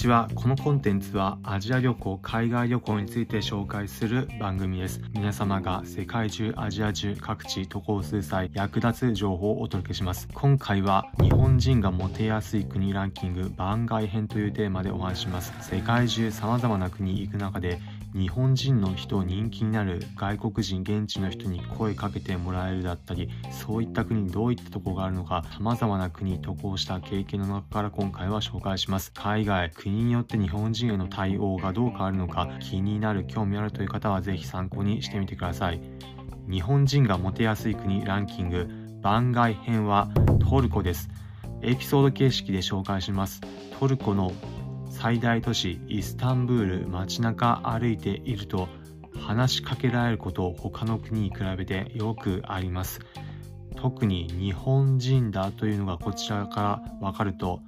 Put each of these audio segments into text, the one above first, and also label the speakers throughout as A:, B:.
A: ちは。このコンテンツはアジア旅行海外旅行について紹介する番組です。皆様が世界中アジア中各地渡航する際役立つ情報をお届けします。今回は日本人がモテやすい国ランキング番外編というテーマでお話します。世界中様々な国行く中で日本人の人人気になる外国人現地の人に声かけてもらえるだったりそういった国にどういったとこがあるのか様々な国に渡航した経験の中から今回は紹介します。海外国によって日本人への対応がどう変わるのか気になる興味あるという方はぜひ参考にしてみてください。日本人がモテやすい国ランキング番外編はトルコです。エピソード形式で紹介します。トルコの最大都市イスタンブール街中歩いていると話しかけられること他の国に比べてよくあります。特に日本人だというのがこちらからわかると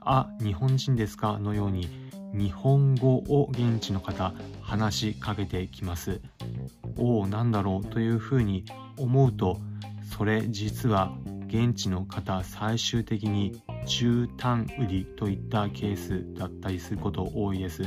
A: あ日本人ですか？のように日本語を現地の方話しかけてきますおおなんだろう？というふうに思うとそれ実は現地の方最終的に絨毯売りといったケースだったりすること多いです。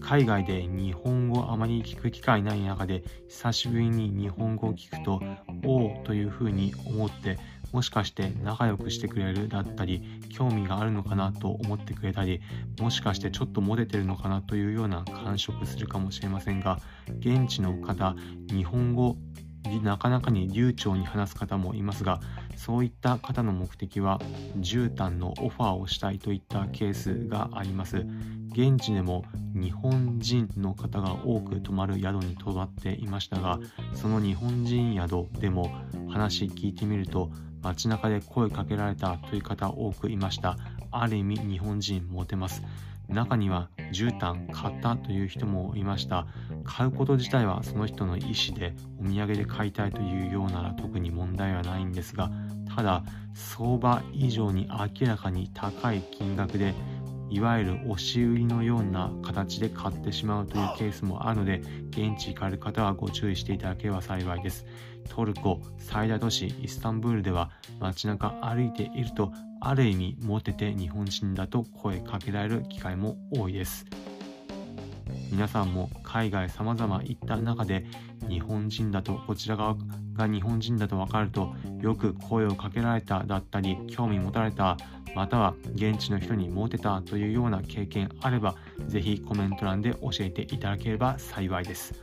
A: 海外で日本語あまり聞く機会ない中で久しぶりに日本語を聞くとおおというふうに思ってもしかして仲良くしてくれるだったり興味があるのかなと思ってくれたりもしかしてちょっとモテてるのかなというような感触するかもしれませんが現地の方日本語なかなかに流暢に話す方もいますがそういった方の目的は絨毯のオファーをしたいといったケースがあります。現地でも日本人の方が多く泊まる宿に泊まっていましたがその日本人宿でも話聞いてみると街中で声かけられたという方多くいました。ある意味日本人モテます。中には絨毯買ったという人もいました。買うこと自体はその人の意思でお土産で買いたいというようなら特に問題はないんですがただ相場以上に明らかに高い金額でいわゆる押し売りのような形で買ってしまうというケースもあるので現地行かれる方はご注意していただければ幸いです。トルコ最大都市イスタンブールでは街中歩いているとある意味モテて日本人だと声かけられる機会も多いです。皆さんも海外様々行った中で日本人だとこちら側が日本人だと分かるとよく声をかけられただったり興味持たれたまたは現地の人にモテたというような経験あればぜひコメント欄で教えていただければ幸いです。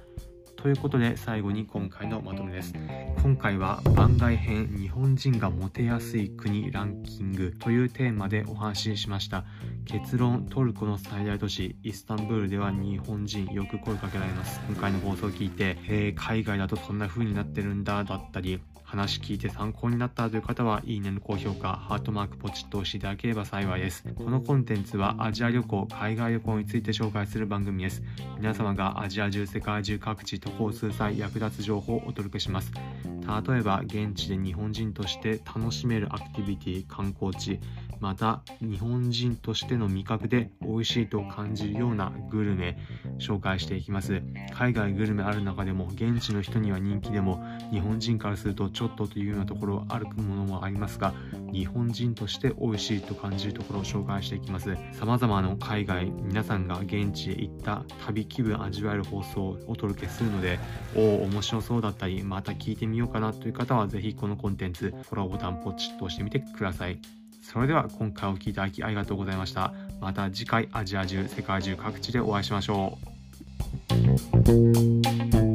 A: ということで最後に今回のまとめです。今回は番外編日本人がモテやすい国ランキングというテーマでお話ししました。結論トルコの最大都市イスタンブールでは日本人よく声かけられます。今回の放送を聞いて、えー、海外だとそんな風になってるんだだったり、話聞いて参考になったという方は、いいねの高評価、ハートマークポチッと押していただければ幸いです。このコンテンツはアジア旅行、海外旅行について紹介する番組です。皆様がアジア中、世界中各地渡航数際役立つ情報をお届けします。例えば、現地で日本人として楽しめるアクティビティ、観光地、また日本人としての味覚で美味しいと感じるようなグルメ紹介していきます。海外グルメある中でも現地の人には人気でも日本人からするとちょっとというようなところあるものもありますが日本人として美味しいと感じるところを紹介していきます。様々な海外皆さんが現地へ行った旅気分味わえる放送をお届けするのでおお面白そうだったりまた聞いてみようかなという方はぜひこのコンテンツフォローボタンポチッと押してみてください。それでは今回お聴きいただきありがとうございました。また次回アジア中、世界中各地でお会いしましょう。